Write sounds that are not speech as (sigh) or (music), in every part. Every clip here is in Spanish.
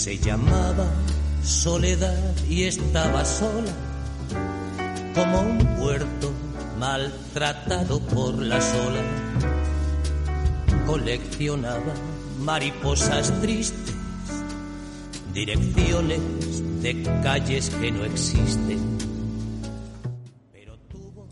Se llamaba Soledad y estaba sola, como un puerto maltratado por la sola. Coleccionaba mariposas tristes, direcciones de calles que no existen. Pero tuvo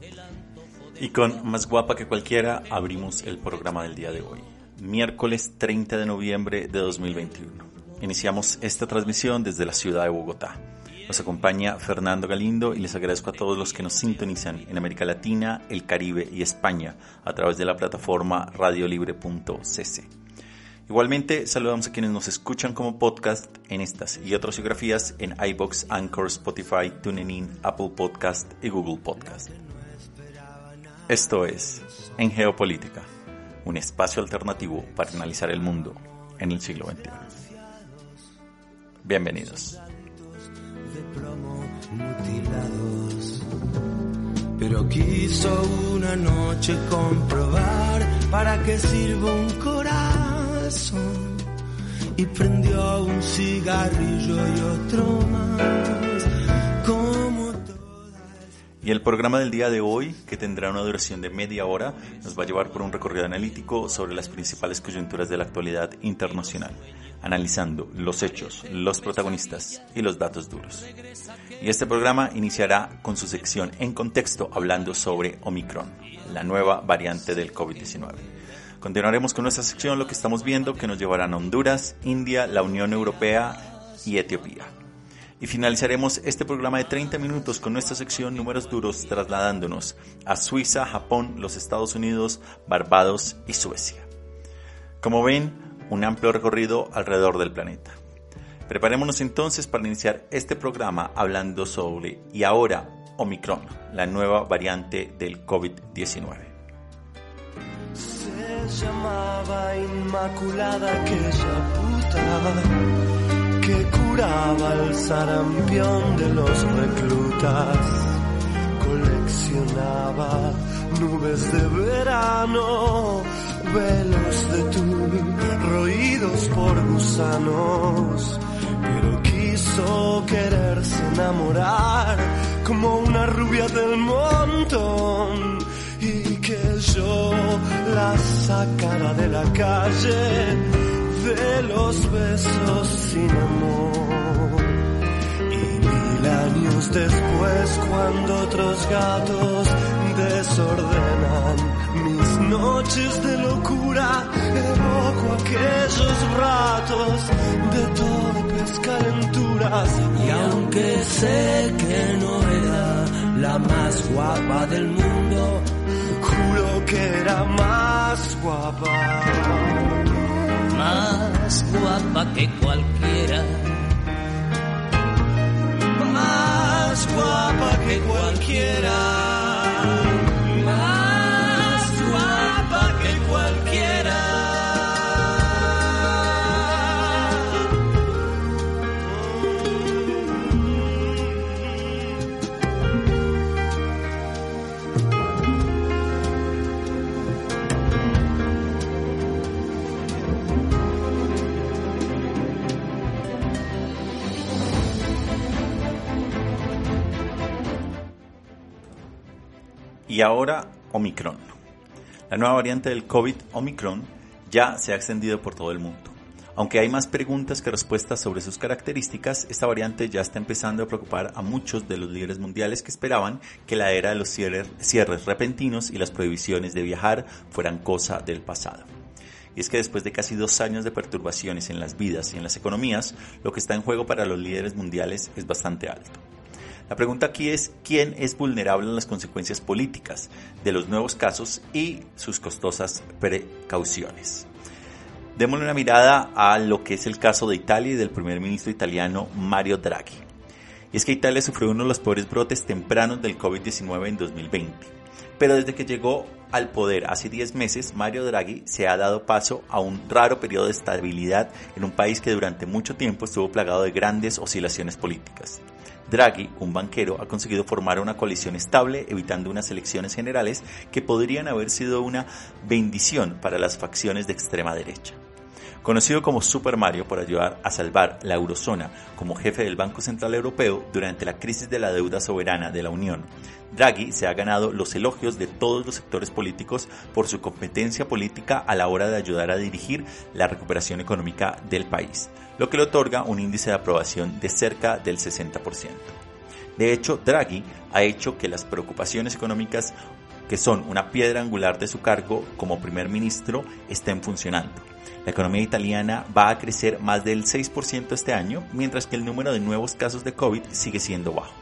el antojo de Y con Más guapa que cualquiera abrimos el programa del día de hoy, miércoles 30 de noviembre de 2021. Iniciamos esta transmisión desde la ciudad de Bogotá. Nos acompaña Fernando Galindo y les agradezco a todos los que nos sintonizan en América Latina, el Caribe y España a través de la plataforma radiolibre.cc. Igualmente, saludamos a quienes nos escuchan como podcast en estas y otras geografías en iBox, Anchor, Spotify, TuneIn, Apple Podcast y Google Podcast. Esto es En Geopolítica, un espacio alternativo para analizar el mundo en el siglo XXI. Bienvenidos. Pero quiso una noche comprobar para qué sirve un corazón. Y prendió un cigarrillo y otro más. Y el programa del día de hoy, que tendrá una duración de media hora, nos va a llevar por un recorrido analítico sobre las principales coyunturas de la actualidad internacional, analizando los hechos, los protagonistas y los datos duros. Y este programa iniciará con su sección En Contexto, hablando sobre Omicron, la nueva variante del COVID-19. Continuaremos con nuestra sección Lo que estamos viendo, que nos llevarán a Honduras, India, la Unión Europea y Etiopía. Y finalizaremos este programa de 30 minutos con nuestra sección Números Duros trasladándonos a Suiza, Japón, los Estados Unidos, Barbados y Suecia. Como ven, un amplio recorrido alrededor del planeta. Preparémonos entonces para iniciar este programa hablando sobre, y ahora, Omicron, la nueva variante del COVID-19. se llamaba Inmaculada curaba el sarampión de los reclutas. Coleccionaba nubes de verano, velos de tul roídos por gusanos. Pero quiso quererse enamorar como una rubia del montón y que yo la sacara de la calle de los besos sin amor. Y mil años después, cuando otros gatos desordenan mis noches de locura, evoco aquellos ratos de torpes calenturas. Y aunque sé que no era la más guapa del mundo, Juro que era más guapa. Más guapa que cualquiera, Más guapa que cualquiera. Y ahora Omicron. La nueva variante del COVID, Omicron, ya se ha extendido por todo el mundo. Aunque hay más preguntas que respuestas sobre sus características, esta variante ya está empezando a preocupar a muchos de los líderes mundiales que esperaban que la era de los cierres, repentinos y las prohibiciones de viajar fueran cosa del pasado. Y es que después de casi dos años de perturbaciones en las vidas y en las economías, lo que está en juego para los líderes mundiales es bastante alto. La pregunta aquí es quién es vulnerable a las consecuencias políticas de los nuevos casos y sus costosas precauciones. Démosle una mirada a lo que es el caso de Italia y del primer ministro italiano Mario Draghi. Y es que Italia sufrió uno de los peores brotes tempranos del COVID-19 en 2020. Pero desde que llegó al poder hace 10 meses, Mario Draghi se ha dado paso a un raro periodo de estabilidad en un país que durante mucho tiempo estuvo plagado de grandes oscilaciones políticas. Draghi, un banquero, ha conseguido formar una coalición estable, evitando unas elecciones generales que podrían haber sido una bendición para las facciones de extrema derecha. Conocido como Super Mario por ayudar a salvar la eurozona como jefe del Banco Central Europeo durante la crisis de la deuda soberana de la Unión, Draghi se ha ganado los elogios de todos los sectores políticos por su competencia política a la hora de ayudar a dirigir la recuperación económica del país, lo que le otorga un índice de aprobación de cerca del 60%. De hecho, Draghi ha hecho que las preocupaciones económicas que son una piedra angular de su cargo como primer ministro estén funcionando la economía italiana va a crecer más del 6% este año, mientras que el número de nuevos casos de COVID sigue siendo bajo.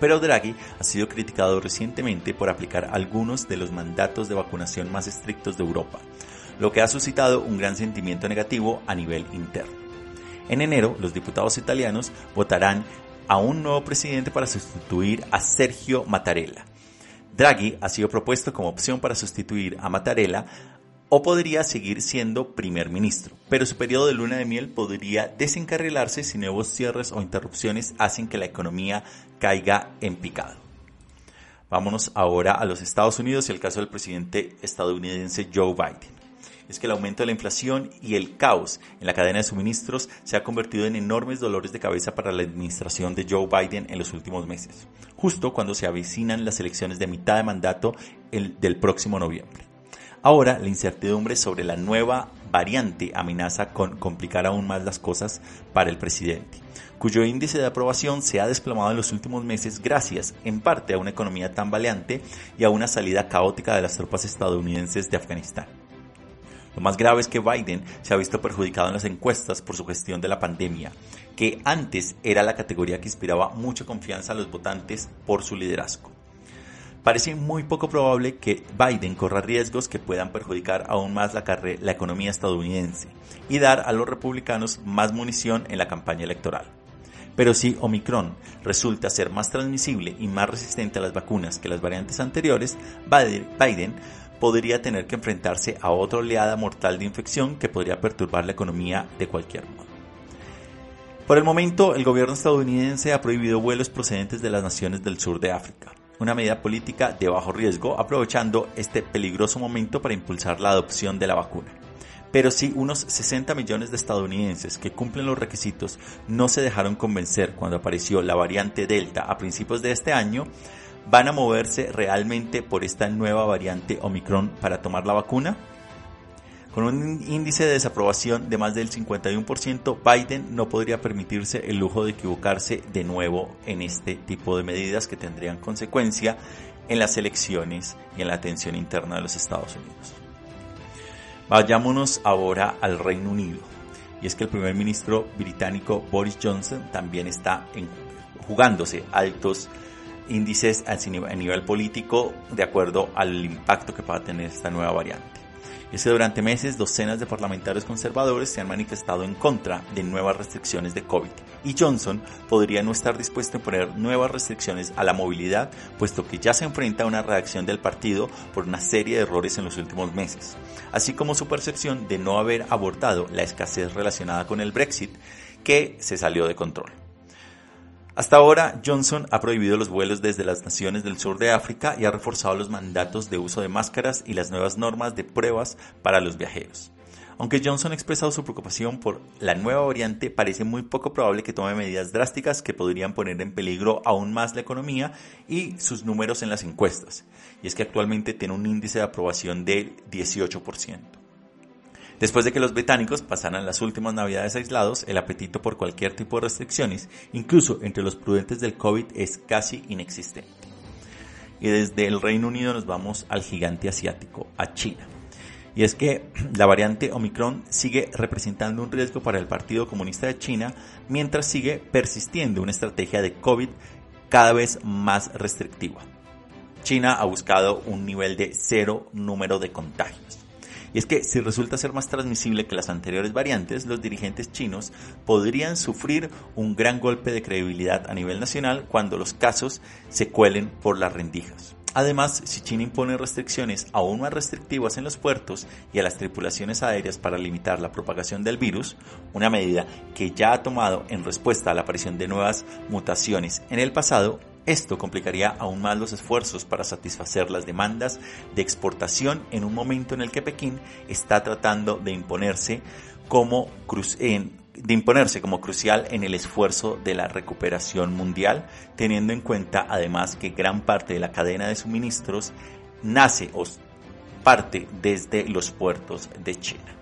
Pero Draghi ha sido criticado recientemente por aplicar algunos de los mandatos de vacunación más estrictos de Europa, lo que ha suscitado un gran sentimiento negativo a nivel interno. En enero, los diputados italianos votarán a un nuevo presidente para sustituir a Sergio Mattarella. Draghi ha sido propuesto como opción para sustituir a Mattarella o podría seguir siendo primer ministro, pero su periodo de luna de miel podría desencarrilarse si nuevos cierres o interrupciones hacen que la economía caiga en picado. Vámonos ahora a los Estados Unidos y el caso del presidente estadounidense Joe Biden. Es que el aumento de la inflación y el caos en la cadena de suministros se ha convertido en enormes dolores de cabeza para la administración de Joe Biden en los últimos meses, justo cuando se avecinan las elecciones de mitad de mandato del próximo noviembre. Ahora, la incertidumbre sobre la nueva variante amenaza con complicar aún más las cosas para el presidente, cuyo índice de aprobación se ha desplomado en los últimos meses gracias, en parte, a una economía tambaleante y a una salida caótica de las tropas estadounidenses de Afganistán. Lo más grave es que Biden se ha visto perjudicado en las encuestas por su gestión de la pandemia, que antes era la categoría que inspiraba mucha confianza a los votantes por su liderazgo parece muy poco probable que Biden corra riesgos que puedan perjudicar aún más la, economía estadounidense y dar a los republicanos más munición en la campaña electoral. Pero si Omicron resulta ser más transmisible y más resistente a las vacunas que las variantes anteriores, Biden podría tener que enfrentarse a otra oleada mortal de infección que podría perturbar la economía de cualquier modo. Por el momento, el gobierno estadounidense ha prohibido vuelos procedentes de las naciones del sur de África una medida política de bajo riesgo, aprovechando este peligroso momento para impulsar la adopción de la vacuna. Pero si unos 60 millones de estadounidenses que cumplen los requisitos no se dejaron convencer cuando apareció la variante Delta a principios de este año, ¿van a moverse realmente por esta nueva variante Omicron para tomar la vacuna? Con un índice de desaprobación de más del 51%, Biden no podría permitirse el lujo de equivocarse de nuevo en este tipo de medidas que tendrían consecuencia en las elecciones y en la atención interna de los Estados Unidos. Vayámonos ahora al Reino Unido. Y es que el primer ministro británico Boris Johnson también está jugándose altos índices a nivel político de acuerdo al impacto que pueda tener esta nueva variante es que durante meses docenas de parlamentarios conservadores se han manifestado en contra de nuevas restricciones de COVID y Johnson podría no estar dispuesto a poner nuevas restricciones a la movilidad puesto que ya se enfrenta a una reacción del partido por una serie de errores en los últimos meses, así como su percepción de no haber abordado la escasez relacionada con el Brexit que se salió de control. Hasta ahora, Johnson ha prohibido los vuelos desde las naciones del sur de África y ha reforzado los mandatos de uso de máscaras y las nuevas normas de pruebas para los viajeros. Aunque Johnson ha expresado su preocupación por la nueva variante, parece muy poco probable que tome medidas drásticas que podrían poner en peligro aún más la economía y sus números en las encuestas. Y es que actualmente tiene un índice de aprobación del 18%. Después de que los británicos pasaran las últimas navidades aislados, el apetito por cualquier tipo de restricciones, incluso entre los prudentes del COVID, es casi inexistente. Y desde el Reino Unido nos vamos al gigante asiático, a China. Y es que (clears throat) la variante Omicron sigue representando un riesgo para el Partido Comunista de China mientras sigue persistiendo una estrategia de COVID cada vez más restrictiva. China ha buscado un nivel de cero número de contagios. Y es que si resulta ser más transmisible que las anteriores variantes, los dirigentes chinos podrían sufrir un gran golpe de credibilidad a nivel nacional cuando los casos se cuelen por las rendijas. Además, si China impone restricciones aún más restrictivas en los puertos y a las tripulaciones aéreas para limitar la propagación del virus, una medida que ya ha tomado en respuesta a la aparición de nuevas mutaciones en el pasado, esto complicaría aún más los esfuerzos para satisfacer las demandas de exportación en un momento en el que Pekín está tratando de imponerse como de imponerse como crucial en el esfuerzo de la recuperación mundial, teniendo en cuenta además que gran parte de la cadena de suministros nace o parte desde los puertos de China.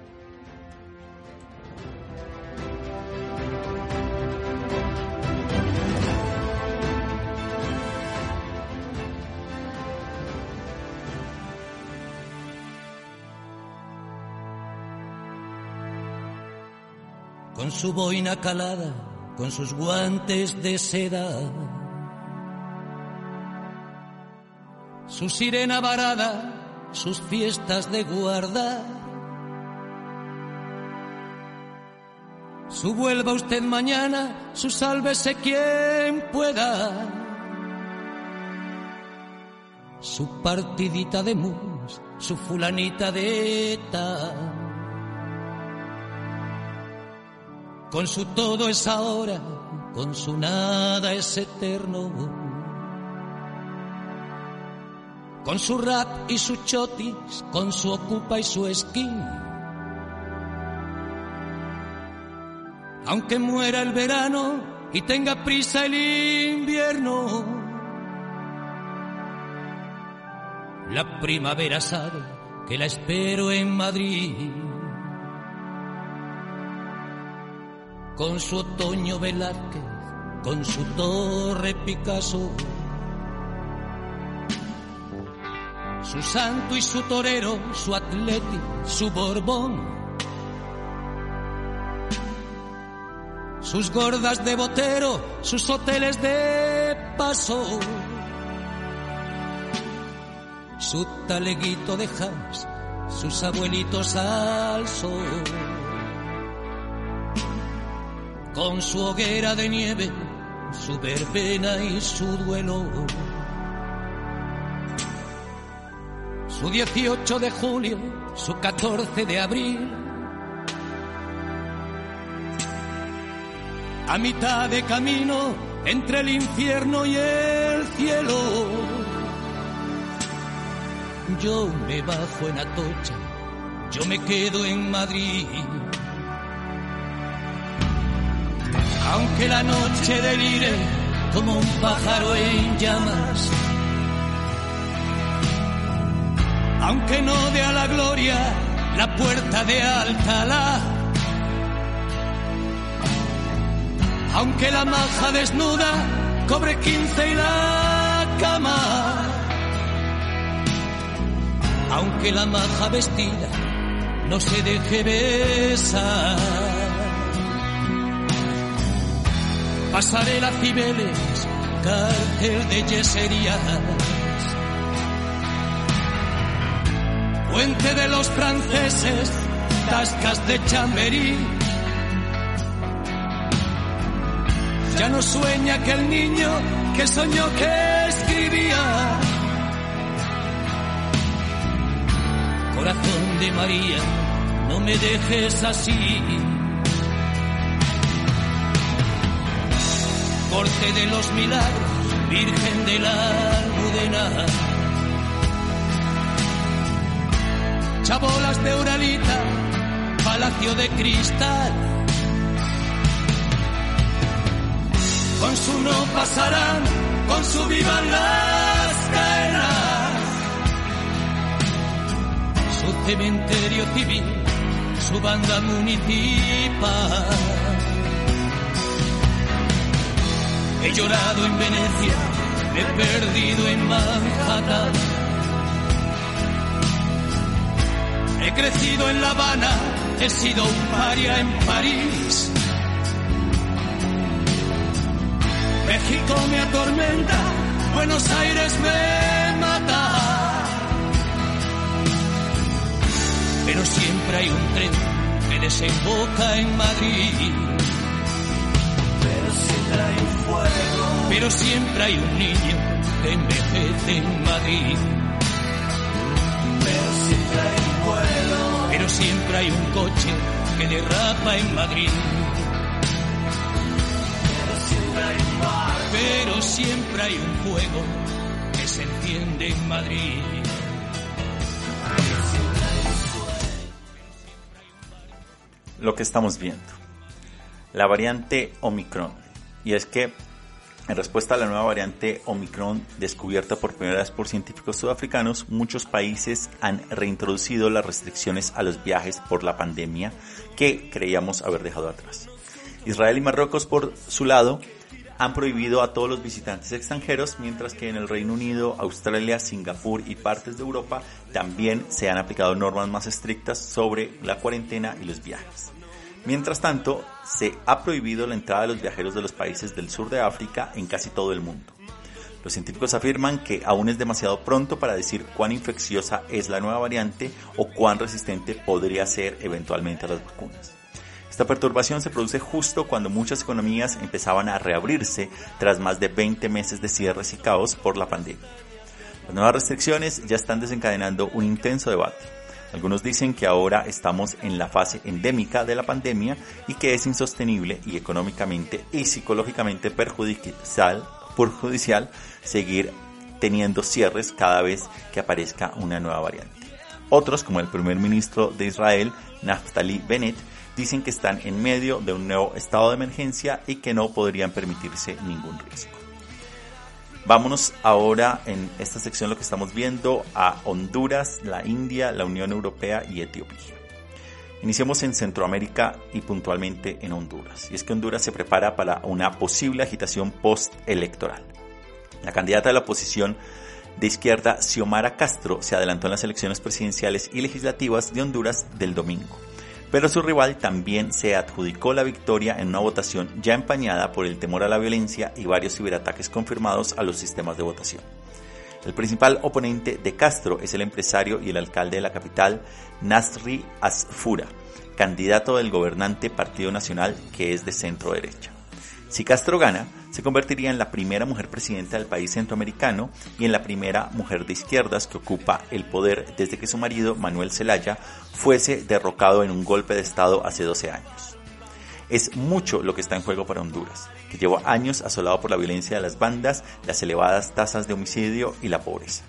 Con su boina calada, con sus guantes de seda, su sirena varada, sus fiestas de guarda. Su vuelva usted mañana, su sálvese quien pueda. Su partidita de mus, su fulanita de eta Con su todo es ahora, con su nada es eterno. Con su rap y su chotis, con su ocupa y su esquí. Aunque muera el verano y tenga prisa el invierno, la primavera sabe que la espero en Madrid. Con su otoño Velázquez, con su torre Picasso, su santo y su torero, su atleti, su borbón, sus gordas de botero, sus hoteles de paso, su taleguito de jazz, sus abuelitos al sol con su hoguera de nieve, su verbena y su duelo. Su 18 de julio, su 14 de abril. A mitad de camino entre el infierno y el cielo. Yo me bajo en Atocha, yo me quedo en Madrid. Aunque la noche delire como un pájaro en llamas. Aunque no dé a la gloria la puerta de Alcalá. Aunque la maja desnuda cobre quince y la cama. Aunque la maja vestida no se deje besar. Pasarela Cibeles, cárcel de yeserías. Puente de los franceses, tascas de chamberí. Ya no sueña aquel niño que soñó que escribía. Corazón de María, no me dejes así. Corte de los milagros, Virgen de la Almudena. Chabolas de Uralita, palacio de cristal. Con su no pasarán, con su vivan las caerán. Su cementerio civil, su banda municipal. He llorado en Venecia, he perdido en Manhattan. He crecido en La Habana, he sido un paria en París. México me atormenta, Buenos Aires me mata. Pero siempre hay un tren que desemboca en Madrid. Pero siempre hay un fuego. Pero siempre hay un niño que envejece en Madrid. Pero siempre hay un vuelo. Pero siempre hay un coche que derrapa en Madrid. Pero siempre hay un bar. Pero siempre hay un fuego que se enciende en Madrid. Lo que estamos viendo. La variante Omicron. Y es que en respuesta a la nueva variante Omicron descubierta por primera vez por científicos sudafricanos, muchos países han reintroducido las restricciones a los viajes por la pandemia que creíamos haber dejado atrás. Israel y Marruecos, por su lado, han prohibido a todos los visitantes extranjeros, mientras que en el Reino Unido, Australia, Singapur y partes de Europa también se han aplicado normas más estrictas sobre la cuarentena y los viajes. Mientras tanto, se ha prohibido la entrada de los viajeros de los países del sur de África en casi todo el mundo. Los científicos afirman que aún es demasiado pronto para decir cuán infecciosa es la nueva variante o cuán resistente podría ser eventualmente a las vacunas. Esta perturbación se produce justo cuando muchas economías empezaban a reabrirse tras más de 20 meses de cierres y caos por la pandemia. Las nuevas restricciones ya están desencadenando un intenso debate. Algunos dicen que ahora estamos en la fase endémica de la pandemia y que es insostenible y económicamente y psicológicamente perjudicial, perjudicial seguir teniendo cierres cada vez que aparezca una nueva variante. Otros, como el primer ministro de Israel, Naftali Bennett, dicen que están en medio de un nuevo estado de emergencia y que no podrían permitirse ningún riesgo. Vámonos ahora en esta sección lo que estamos viendo a Honduras, la India, la Unión Europea y Etiopía. Iniciamos en Centroamérica y puntualmente en Honduras. Y es que Honduras se prepara para una posible agitación postelectoral. La candidata de la oposición de izquierda, Xiomara Castro, se adelantó en las elecciones presidenciales y legislativas de Honduras del domingo pero su rival también se adjudicó la victoria en una votación ya empañada por el temor a la violencia y varios ciberataques confirmados a los sistemas de votación. El principal oponente de Castro es el empresario y el alcalde de la capital, Nasri Asfura, candidato del gobernante Partido Nacional que es de centro derecha. Si Castro gana, se convertiría en la primera mujer presidenta del país centroamericano y en la primera mujer de izquierdas que ocupa el poder desde que su marido, Manuel Zelaya, fuese derrocado en un golpe de Estado hace 12 años. Es mucho lo que está en juego para Honduras, que lleva años asolado por la violencia de las bandas, las elevadas tasas de homicidio y la pobreza.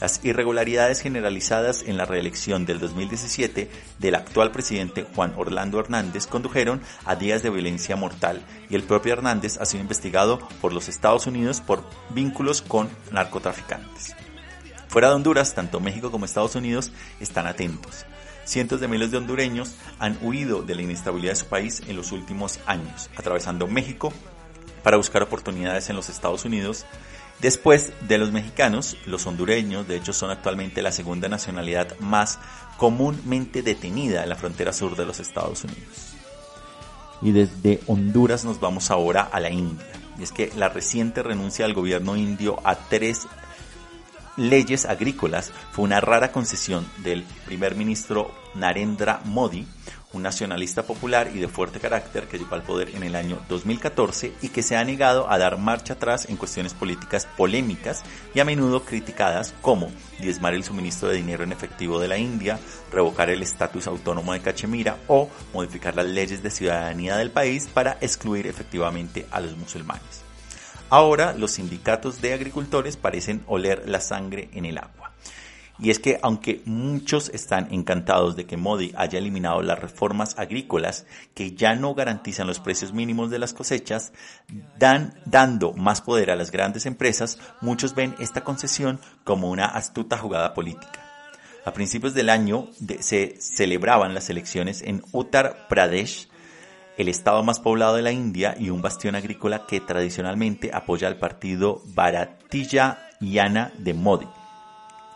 Las irregularidades generalizadas en la reelección del 2017 del actual presidente Juan Orlando Hernández condujeron a días de violencia mortal y el propio Hernández ha sido investigado por los Estados Unidos por vínculos con narcotraficantes. Fuera de Honduras, tanto México como Estados Unidos están atentos. Cientos de miles de hondureños han huido de la inestabilidad de su país en los últimos años, atravesando México para buscar oportunidades en los Estados Unidos Después de los mexicanos, los hondureños, de hecho, son actualmente la segunda nacionalidad más comúnmente detenida en la frontera sur de los Estados Unidos. Y desde Honduras nos vamos ahora a la India. Y es que la reciente renuncia del gobierno indio a tres leyes agrícolas fue una rara concesión del primer ministro Narendra Modi, un nacionalista popular y de fuerte carácter que llegó al poder en el año 2014 y que se ha negado a dar marcha atrás en cuestiones políticas polémicas y a menudo criticadas como diezmar el suministro de dinero en efectivo de la India, revocar el estatus autónomo de Cachemira o modificar las leyes de ciudadanía del país para excluir efectivamente a los musulmanes. Ahora los sindicatos de agricultores parecen oler la sangre en el agua Y es que aunque muchos están encantados de que Modi haya eliminado las reformas agrícolas que ya no garantizan los precios mínimos de las cosechas, dan, dando más poder a las grandes empresas, muchos ven esta concesión como una astuta jugada política. A principios del año se celebraban las elecciones en Uttar Pradesh, el estado más poblado de la India y un bastión agrícola que tradicionalmente apoya al partido Bharatiya Yana de Modi,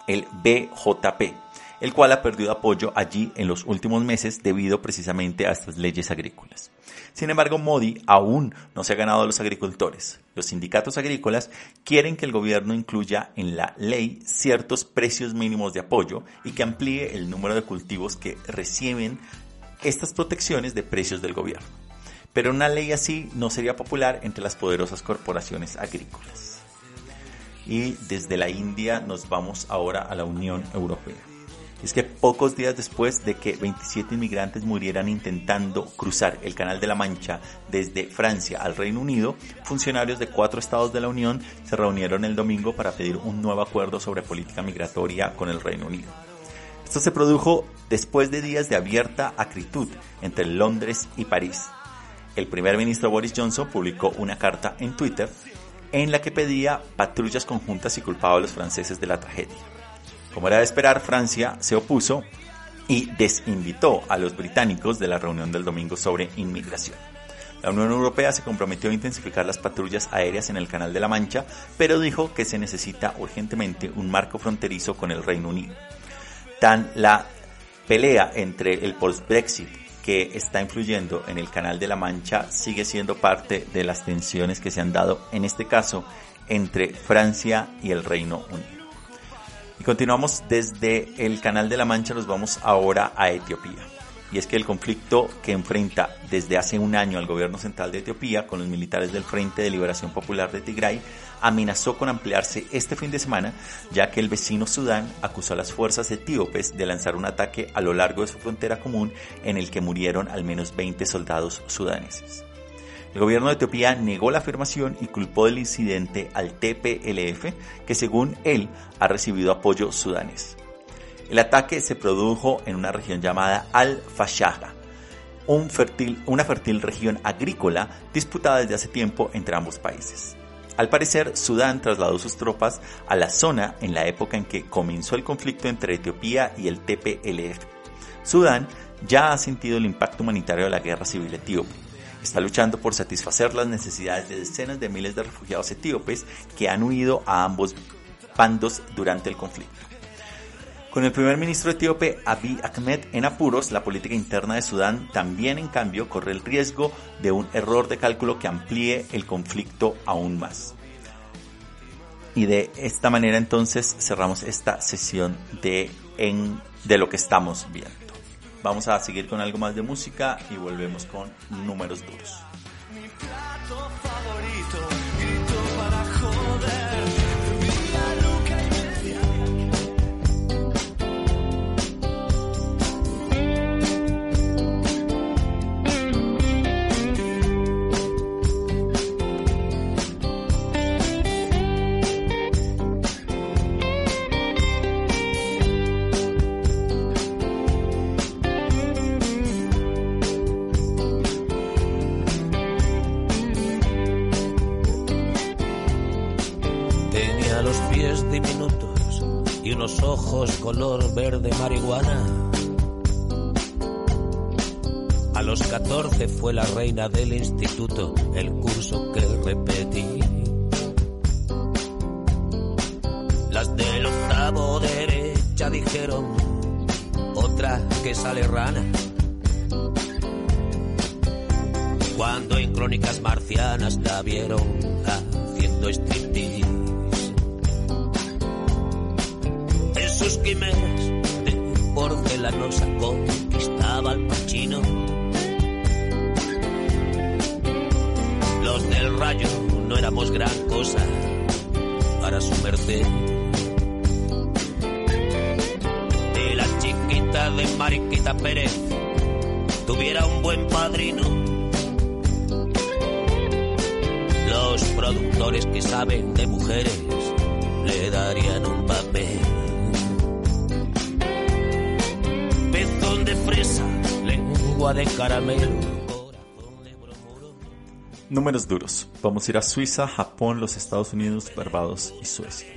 el BJP, el cual ha perdido apoyo allí en los últimos meses debido precisamente a estas leyes agrícolas. Sin embargo, Modi aún no se ha ganado a los agricultores. Los sindicatos agrícolas quieren que el gobierno incluya en la ley ciertos precios mínimos de apoyo y que amplíe el número de cultivos que reciben estas protecciones de precios del gobierno. Pero una ley así no sería popular entre las poderosas corporaciones agrícolas. Y desde la India nos vamos ahora a la Unión Europea. Es que pocos días después de que 27 inmigrantes murieran intentando cruzar el Canal de la Mancha desde Francia al Reino Unido, funcionarios de cuatro estados de la Unión se reunieron el domingo para pedir un nuevo acuerdo sobre política migratoria con el Reino Unido. Esto se produjo después de días de abierta acritud entre Londres y París. El primer ministro Boris Johnson publicó una carta en Twitter en la que pedía patrullas conjuntas y culpaba a los franceses de la tragedia. Como era de esperar, Francia se opuso y desinvitó a los británicos de la reunión del domingo sobre inmigración. La Unión Europea se comprometió a intensificar las patrullas aéreas en el Canal de la Mancha, pero dijo que se necesita urgentemente un marco fronterizo con el Reino Unido tan la pelea entre el post-Brexit que está influyendo en el Canal de la Mancha sigue siendo parte de las tensiones que se han dado, en este caso, entre Francia y el Reino Unido. Y continuamos desde el Canal de la Mancha, nos vamos ahora a Etiopía y es que el conflicto que enfrenta desde hace un año al gobierno central de Etiopía con los militares del Frente de Liberación Popular de Tigray amenazó con ampliarse este fin de semana, ya que el vecino Sudán acusó a las fuerzas etíopes de lanzar un ataque a lo largo de su frontera común en el que murieron al menos 20 soldados sudaneses. El gobierno de Etiopía negó la afirmación y culpó del incidente al TPLF, que según él ha recibido apoyo sudanés. El ataque se produjo en una región llamada Al-Fashaga, un una fértil región agrícola disputada desde hace tiempo entre ambos países. Al parecer, Sudán trasladó sus tropas a la zona en la época en que comenzó el conflicto entre Etiopía y el TPLF. Sudán ya ha sentido el impacto humanitario de la guerra civil etíope. Está luchando por satisfacer las necesidades de decenas de miles de refugiados etíopes que han huido a ambos bandos durante el conflicto. Con el primer ministro etíope Abiy Ahmed en apuros, la política interna de Sudán también en cambio corre el riesgo de un error de cálculo que amplíe el conflicto aún más. Y de esta manera entonces cerramos esta sesión de, en, de lo que estamos viendo. Vamos a seguir con algo más de música y volvemos con números duros. Ojos color verde marihuana. A los 14 fue la reina del instituto, el curso que repetí. Las del octavo derecha dijeron, otra que sale rana. Cuando en crónicas marcianas la vieron haciendo striptease. Quimeras de porcelanosa conquistaba al pachino. Los del rayo no éramos gran cosa para su merced. Y la chiquita de Mariquita Pérez tuviera un buen padrino. Los productores que saben de mujeres le darían un papel. Lengua de caramelo. Números duros. Vamos a ir a Suiza, Japón, los Estados Unidos, Barbados y Suecia.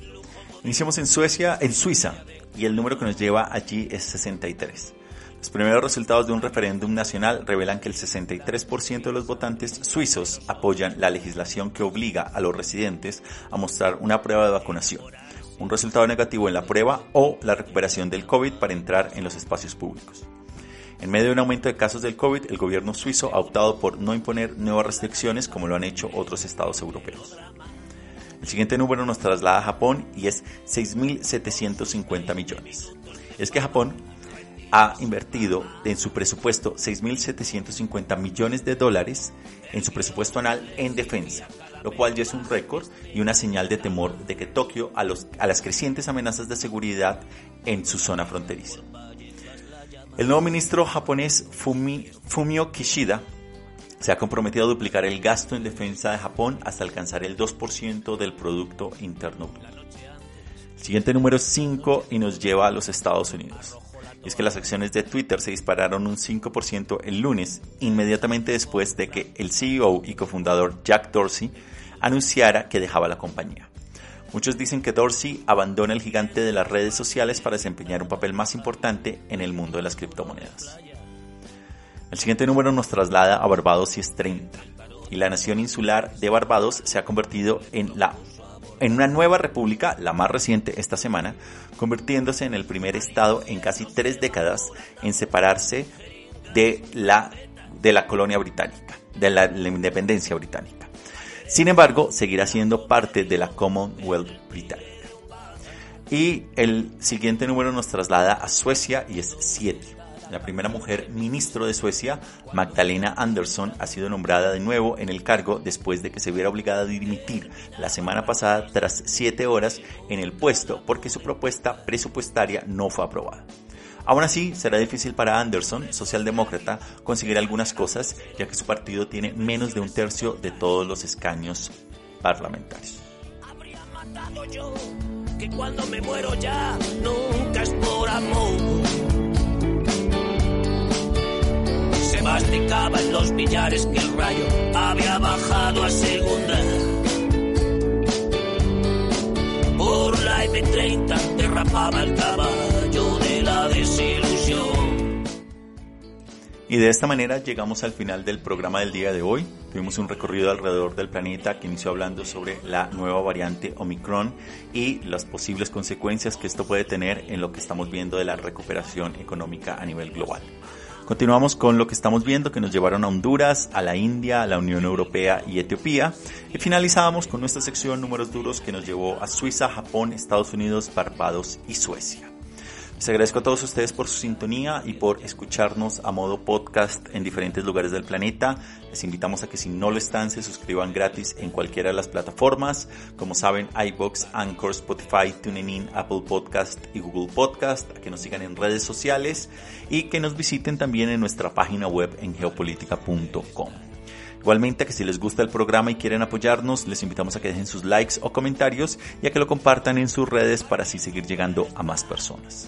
Iniciamos en Suecia, en Suiza, y el número que nos lleva allí es 63. Los primeros resultados de un referéndum nacional revelan que el 63% de los votantes suizos apoyan la legislación que obliga a los residentes a mostrar una prueba de vacunación, un resultado negativo en la prueba o la recuperación del COVID para entrar en los espacios públicos. En medio de un aumento de casos del COVID, el gobierno suizo ha optado por no imponer nuevas restricciones como lo han hecho otros estados europeos. El siguiente número nos traslada a Japón y es 6.750 millones. Es que Japón ha invertido en su presupuesto 6.750 millones de dólares en su presupuesto anual en defensa, lo cual ya es un récord y una señal de temor de que Tokio a, los, a las crecientes amenazas de seguridad en su zona fronteriza. El nuevo ministro japonés Fumi, Fumio Kishida se ha comprometido a duplicar el gasto en defensa de Japón hasta alcanzar el 2% del Producto Interno Bruto. El siguiente número es 5 y nos lleva a los Estados Unidos. Y es que las acciones de Twitter se dispararon un 5% el lunes, inmediatamente después de que el CEO y cofundador Jack Dorsey anunciara que dejaba la compañía. Muchos dicen que Dorsey abandona el gigante de las redes sociales para desempeñar un papel más importante en el mundo de las criptomonedas. El siguiente número nos traslada a Barbados y es 30. Y la nación insular de Barbados se ha convertido en la en una nueva república, la más reciente esta semana, convirtiéndose en el primer estado en casi tres décadas en separarse de la, de la colonia británica, de la, la independencia británica. Sin embargo, seguirá siendo parte de la Commonwealth británica. Y el siguiente número nos traslada a Suecia y es 7. La primera mujer ministro de Suecia, Magdalena Andersson, ha sido nombrada de nuevo en el cargo después de que se viera obligada a dimitir la semana pasada tras siete horas en el puesto porque su propuesta presupuestaria no fue aprobada. Aún así, será difícil para Anderson, socialdemócrata, conseguir algunas cosas, ya que su partido tiene menos de un tercio de todos los escaños parlamentarios. Habría matado yo, que cuando me muero ya, nunca es por amor. Se masticaba en los billares que el rayo había bajado a segunda. Por la M30 derrapaba el caballo de Y de esta manera llegamos al final del programa del día de hoy. Tuvimos un recorrido alrededor del planeta que inició hablando sobre la nueva variante Omicron y las posibles consecuencias que esto puede tener en lo que estamos viendo de la recuperación económica a nivel global. Continuamos con lo que estamos viendo que nos llevaron a Honduras, a la India, a la Unión Europea y Etiopía. Y finalizábamos con nuestra sección números duros que nos llevó a Suiza, Japón, Estados Unidos, Barbados y Suecia. Les agradezco a todos ustedes por su sintonía y por escucharnos a modo podcast en diferentes lugares del planeta. Les invitamos a que si no lo están se suscriban gratis en cualquiera de las plataformas. Como saben, iBox, Anchor, Spotify, TuneIn, Apple Podcast y Google Podcast. A que nos sigan en redes sociales y que nos visiten también en nuestra página web en geopolítica.com. Igualmente que si les gusta el programa y quieren apoyarnos, les invitamos a que dejen sus likes o comentarios y a que lo compartan en sus redes para así seguir llegando a más personas.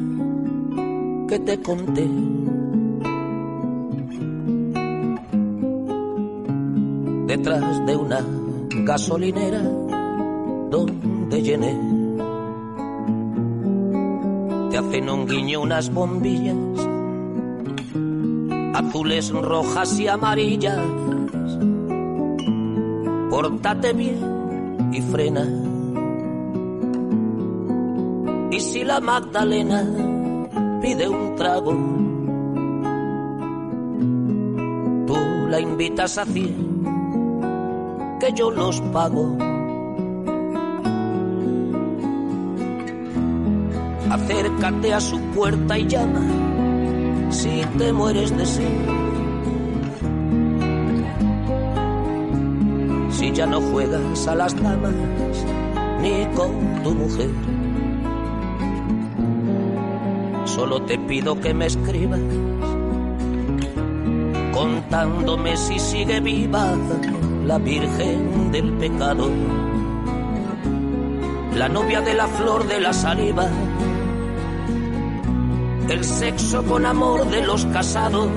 que te conté. Detrás de una gasolinera donde llené. Te hacen un guiño unas bombillas, azules, rojas y amarillas. Pórtate bien y frena. Y si la Magdalena pide un trago, tú la invitas a cien, que yo los pago. Acércate a su puerta y llama, si te mueres de sed. Si ya no juegas a las damas ni con tu mujer. Solo te pido que me escribas contándome si sigue viva la Virgen del Pecado, la novia de la flor de la saliva, el sexo con amor de los casados